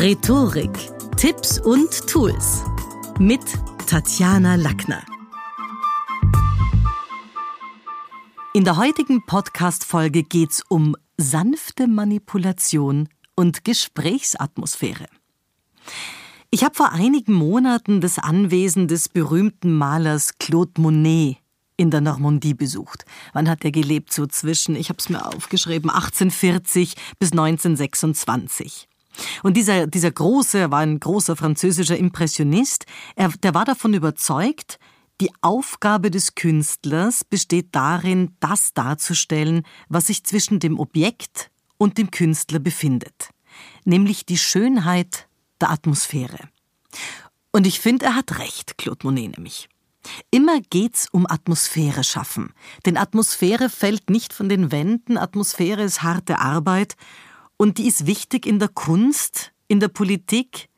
Rhetorik, Tipps und Tools mit Tatjana Lackner. In der heutigen Podcast-Folge geht's um sanfte Manipulation und Gesprächsatmosphäre. Ich habe vor einigen Monaten das Anwesen des berühmten Malers Claude Monet in der Normandie besucht. Wann hat er gelebt? So zwischen, ich habe es mir aufgeschrieben, 1840 bis 1926. Und dieser, dieser große, er war ein großer französischer Impressionist, er, der war davon überzeugt, die Aufgabe des Künstlers besteht darin, das darzustellen, was sich zwischen dem Objekt und dem Künstler befindet, nämlich die Schönheit der Atmosphäre. Und ich finde, er hat recht, Claude Monet nämlich. Immer geht's um Atmosphäre schaffen. Denn Atmosphäre fällt nicht von den Wänden, Atmosphäre ist harte Arbeit und die ist wichtig in der Kunst, in der Politik,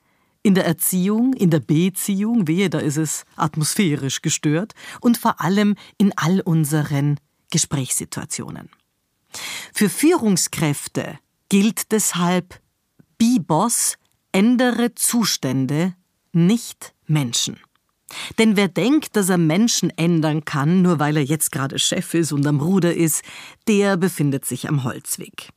in der Erziehung, in der Beziehung, wehe, da ist es atmosphärisch gestört und vor allem in all unseren Gesprächssituationen. Für Führungskräfte gilt deshalb, be Boss, ändere Zustände, nicht Menschen. Denn wer denkt, dass er Menschen ändern kann, nur weil er jetzt gerade Chef ist und am Ruder ist, der befindet sich am Holzweg.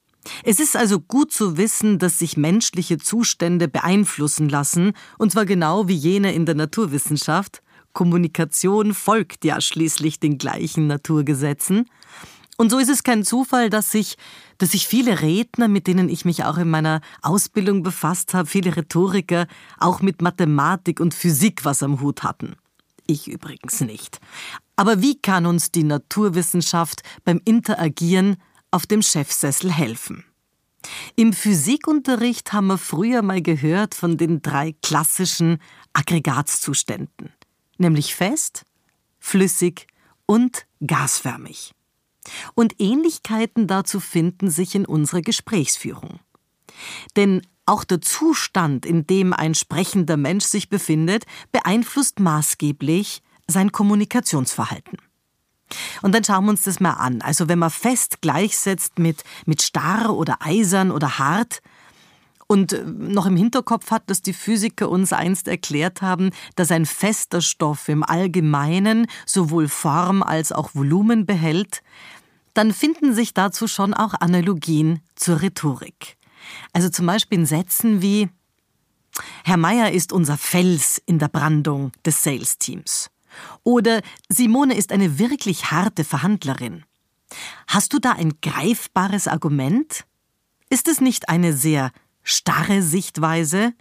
Es ist also gut zu wissen, dass sich menschliche Zustände beeinflussen lassen, und zwar genau wie jene in der Naturwissenschaft. Kommunikation folgt ja schließlich den gleichen Naturgesetzen. Und so ist es kein Zufall, dass sich, dass sich viele Redner, mit denen ich mich auch in meiner Ausbildung befasst habe, viele Rhetoriker auch mit Mathematik und Physik was am Hut hatten. Ich übrigens nicht. Aber wie kann uns die Naturwissenschaft beim Interagieren auf dem Chefsessel helfen? Im Physikunterricht haben wir früher mal gehört von den drei klassischen Aggregatzuständen, nämlich fest, flüssig und gasförmig. Und Ähnlichkeiten dazu finden sich in unserer Gesprächsführung. Denn auch der Zustand, in dem ein sprechender Mensch sich befindet, beeinflusst maßgeblich sein Kommunikationsverhalten. Und dann schauen wir uns das mal an. Also wenn man fest gleichsetzt mit, mit starr oder eisern oder hart, und noch im Hinterkopf hat, dass die Physiker uns einst erklärt haben, dass ein fester Stoff im Allgemeinen sowohl Form als auch Volumen behält, dann finden sich dazu schon auch Analogien zur Rhetorik. Also zum Beispiel in Sätzen wie Herr Meier ist unser Fels in der Brandung des Sales-Teams. Oder Simone ist eine wirklich harte Verhandlerin. Hast du da ein greifbares Argument? Ist es nicht eine sehr starre Sichtweise?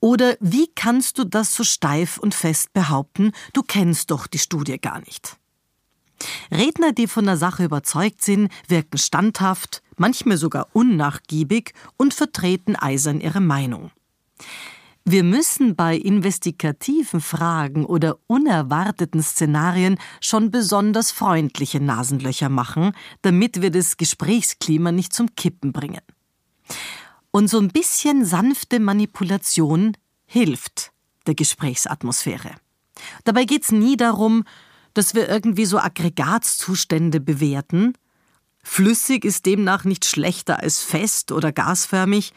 Oder wie kannst du das so steif und fest behaupten, du kennst doch die Studie gar nicht? Redner, die von der Sache überzeugt sind, wirken standhaft, manchmal sogar unnachgiebig und vertreten eisern ihre Meinung. Wir müssen bei investigativen Fragen oder unerwarteten Szenarien schon besonders freundliche Nasenlöcher machen, damit wir das Gesprächsklima nicht zum Kippen bringen. Und so ein bisschen sanfte Manipulation hilft der Gesprächsatmosphäre. Dabei geht es nie darum, dass wir irgendwie so Aggregatzustände bewerten. Flüssig ist demnach nicht schlechter als fest oder gasförmig,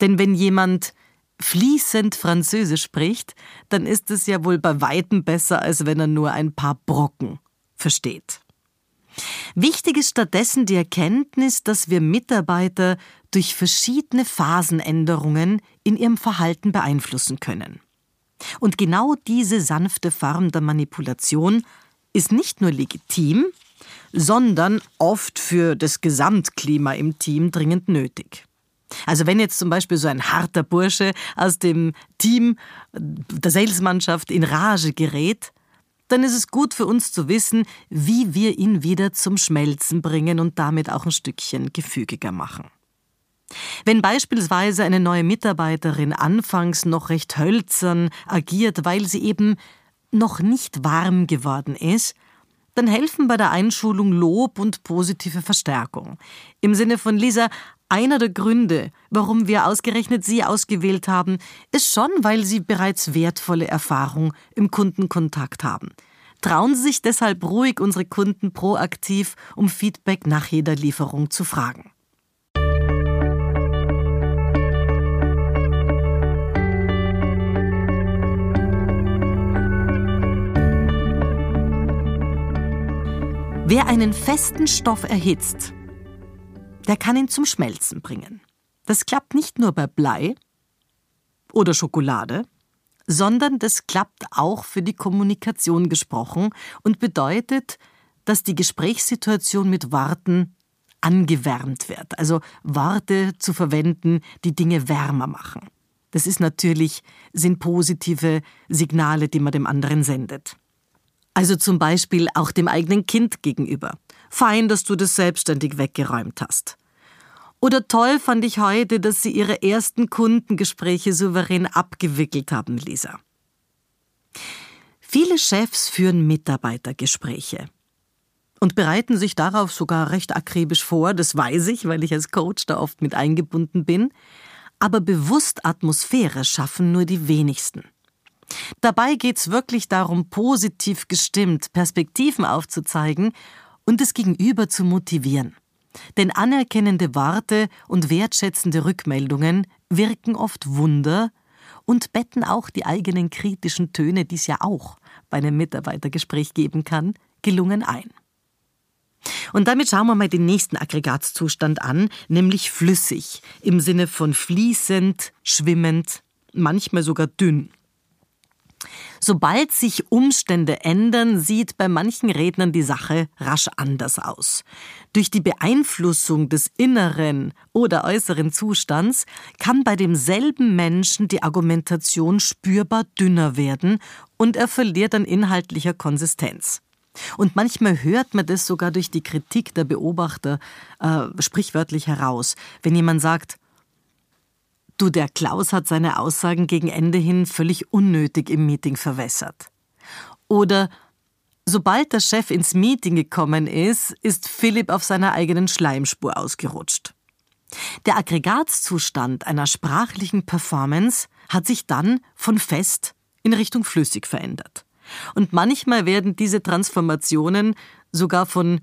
denn wenn jemand fließend Französisch spricht, dann ist es ja wohl bei weitem besser, als wenn er nur ein paar Brocken versteht. Wichtig ist stattdessen die Erkenntnis, dass wir Mitarbeiter durch verschiedene Phasenänderungen in ihrem Verhalten beeinflussen können. Und genau diese sanfte Form der Manipulation ist nicht nur legitim, sondern oft für das Gesamtklima im Team dringend nötig. Also wenn jetzt zum Beispiel so ein harter Bursche aus dem Team der Salesmannschaft in Rage gerät, dann ist es gut für uns zu wissen, wie wir ihn wieder zum Schmelzen bringen und damit auch ein Stückchen gefügiger machen. Wenn beispielsweise eine neue Mitarbeiterin anfangs noch recht hölzern agiert, weil sie eben noch nicht warm geworden ist, dann helfen bei der Einschulung Lob und positive Verstärkung. Im Sinne von Lisa, einer der Gründe, warum wir ausgerechnet Sie ausgewählt haben, ist schon, weil Sie bereits wertvolle Erfahrung im Kundenkontakt haben. Trauen Sie sich deshalb ruhig, unsere Kunden proaktiv um Feedback nach jeder Lieferung zu fragen. Wer einen festen Stoff erhitzt, der kann ihn zum Schmelzen bringen. Das klappt nicht nur bei Blei oder Schokolade, sondern das klappt auch für die Kommunikation gesprochen und bedeutet, dass die Gesprächssituation mit Worten angewärmt wird. Also Worte zu verwenden, die Dinge wärmer machen. Das ist natürlich, sind positive Signale, die man dem anderen sendet. Also zum Beispiel auch dem eigenen Kind gegenüber. Fein, dass du das selbstständig weggeräumt hast. Oder toll fand ich heute, dass Sie Ihre ersten Kundengespräche souverän abgewickelt haben, Lisa. Viele Chefs führen Mitarbeitergespräche und bereiten sich darauf sogar recht akribisch vor, das weiß ich, weil ich als Coach da oft mit eingebunden bin, aber bewusst Atmosphäre schaffen nur die wenigsten. Dabei geht's wirklich darum, positiv gestimmt Perspektiven aufzuzeigen und das Gegenüber zu motivieren. Denn anerkennende Worte und wertschätzende Rückmeldungen wirken oft Wunder und betten auch die eigenen kritischen Töne, die es ja auch bei einem Mitarbeitergespräch geben kann, gelungen ein. Und damit schauen wir mal den nächsten Aggregatzustand an, nämlich flüssig, im Sinne von fließend, schwimmend, manchmal sogar dünn. Sobald sich Umstände ändern, sieht bei manchen Rednern die Sache rasch anders aus. Durch die Beeinflussung des inneren oder äußeren Zustands kann bei demselben Menschen die Argumentation spürbar dünner werden und er verliert an inhaltlicher Konsistenz. Und manchmal hört man das sogar durch die Kritik der Beobachter äh, sprichwörtlich heraus. Wenn jemand sagt, du, der Klaus hat seine Aussagen gegen Ende hin völlig unnötig im Meeting verwässert. Oder sobald der Chef ins Meeting gekommen ist, ist Philipp auf seiner eigenen Schleimspur ausgerutscht. Der Aggregatzustand einer sprachlichen Performance hat sich dann von fest in Richtung flüssig verändert. Und manchmal werden diese Transformationen sogar von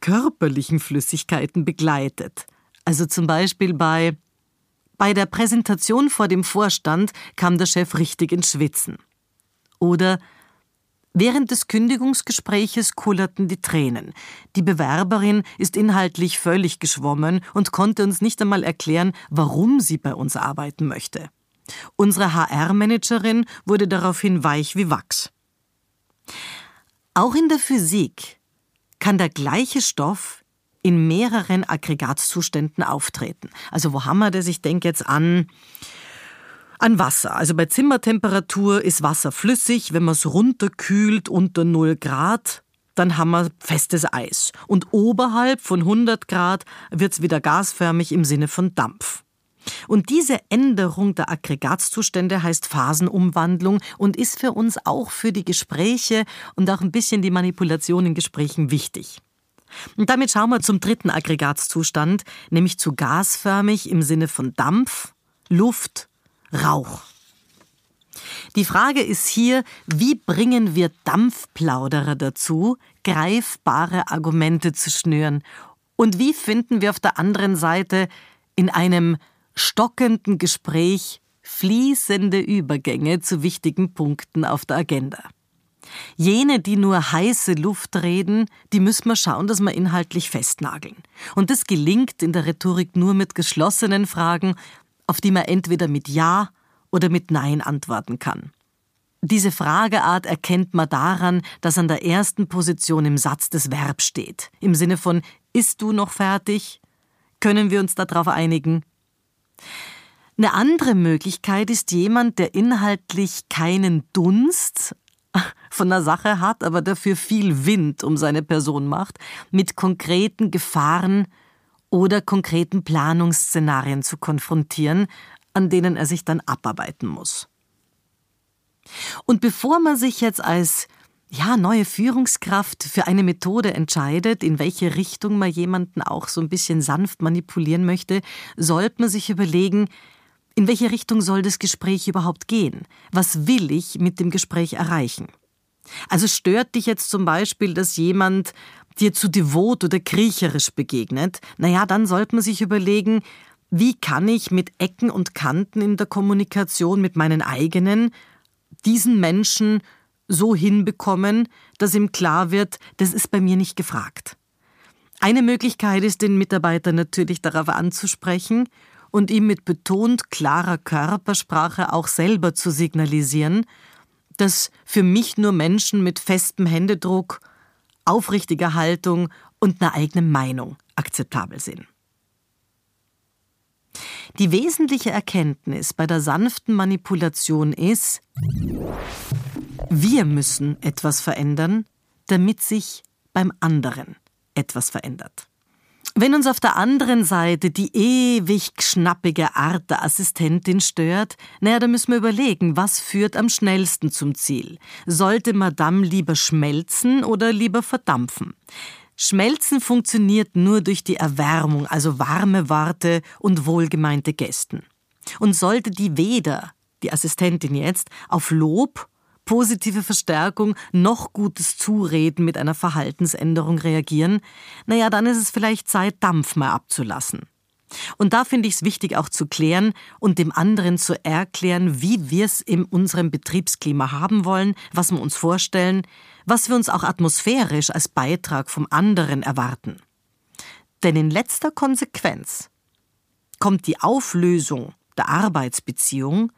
körperlichen Flüssigkeiten begleitet. Also zum Beispiel bei bei der Präsentation vor dem Vorstand kam der Chef richtig ins Schwitzen. Oder Während des Kündigungsgespräches kullerten die Tränen. Die Bewerberin ist inhaltlich völlig geschwommen und konnte uns nicht einmal erklären, warum sie bei uns arbeiten möchte. Unsere HR-Managerin wurde daraufhin weich wie Wachs. Auch in der Physik kann der gleiche Stoff in mehreren Aggregatzuständen auftreten. Also wo haben wir das? Ich denke jetzt an an Wasser. Also bei Zimmertemperatur ist Wasser flüssig. Wenn man es runterkühlt unter 0 Grad, dann haben wir festes Eis. Und oberhalb von 100 Grad wird es wieder gasförmig im Sinne von Dampf. Und diese Änderung der Aggregatzustände heißt Phasenumwandlung und ist für uns auch für die Gespräche und auch ein bisschen die Manipulation in Gesprächen wichtig. Und damit schauen wir zum dritten Aggregatzustand, nämlich zu gasförmig im Sinne von Dampf, Luft, Rauch. Die Frage ist hier, wie bringen wir Dampfplauderer dazu, greifbare Argumente zu schnüren? Und wie finden wir auf der anderen Seite in einem stockenden Gespräch fließende Übergänge zu wichtigen Punkten auf der Agenda. Jene, die nur heiße Luft reden, die müssen wir schauen, dass wir inhaltlich festnageln. Und das gelingt in der Rhetorik nur mit geschlossenen Fragen, auf die man entweder mit Ja oder mit Nein antworten kann. Diese Frageart erkennt man daran, dass an der ersten Position im Satz das Verb steht. Im Sinne von Ist du noch fertig? Können wir uns darauf einigen? Eine andere Möglichkeit ist jemand, der inhaltlich keinen Dunst von der Sache hat, aber dafür viel Wind um seine Person macht, mit konkreten Gefahren oder konkreten Planungsszenarien zu konfrontieren, an denen er sich dann abarbeiten muss. Und bevor man sich jetzt als ja, neue Führungskraft für eine Methode entscheidet, in welche Richtung man jemanden auch so ein bisschen sanft manipulieren möchte, sollte man sich überlegen, in welche Richtung soll das Gespräch überhaupt gehen? Was will ich mit dem Gespräch erreichen? Also stört dich jetzt zum Beispiel, dass jemand dir zu devot oder kriecherisch begegnet? Naja, dann sollte man sich überlegen, wie kann ich mit Ecken und Kanten in der Kommunikation mit meinen eigenen diesen Menschen so hinbekommen, dass ihm klar wird, das ist bei mir nicht gefragt. Eine Möglichkeit ist, den Mitarbeiter natürlich darauf anzusprechen und ihm mit betont klarer Körpersprache auch selber zu signalisieren, dass für mich nur Menschen mit festem Händedruck, aufrichtiger Haltung und einer eigenen Meinung akzeptabel sind. Die wesentliche Erkenntnis bei der sanften Manipulation ist, wir müssen etwas verändern, damit sich beim anderen etwas verändert. Wenn uns auf der anderen Seite die ewig schnappige Art der Assistentin stört, naja, dann müssen wir überlegen, was führt am schnellsten zum Ziel. Sollte Madame lieber schmelzen oder lieber verdampfen? Schmelzen funktioniert nur durch die Erwärmung, also warme Worte und wohlgemeinte Gästen. Und sollte die weder, die Assistentin jetzt, auf Lob positive Verstärkung, noch gutes Zureden mit einer Verhaltensänderung reagieren, naja, dann ist es vielleicht Zeit, Dampf mal abzulassen. Und da finde ich es wichtig auch zu klären und dem anderen zu erklären, wie wir es in unserem Betriebsklima haben wollen, was wir uns vorstellen, was wir uns auch atmosphärisch als Beitrag vom anderen erwarten. Denn in letzter Konsequenz kommt die Auflösung der Arbeitsbeziehung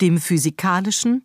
dem physikalischen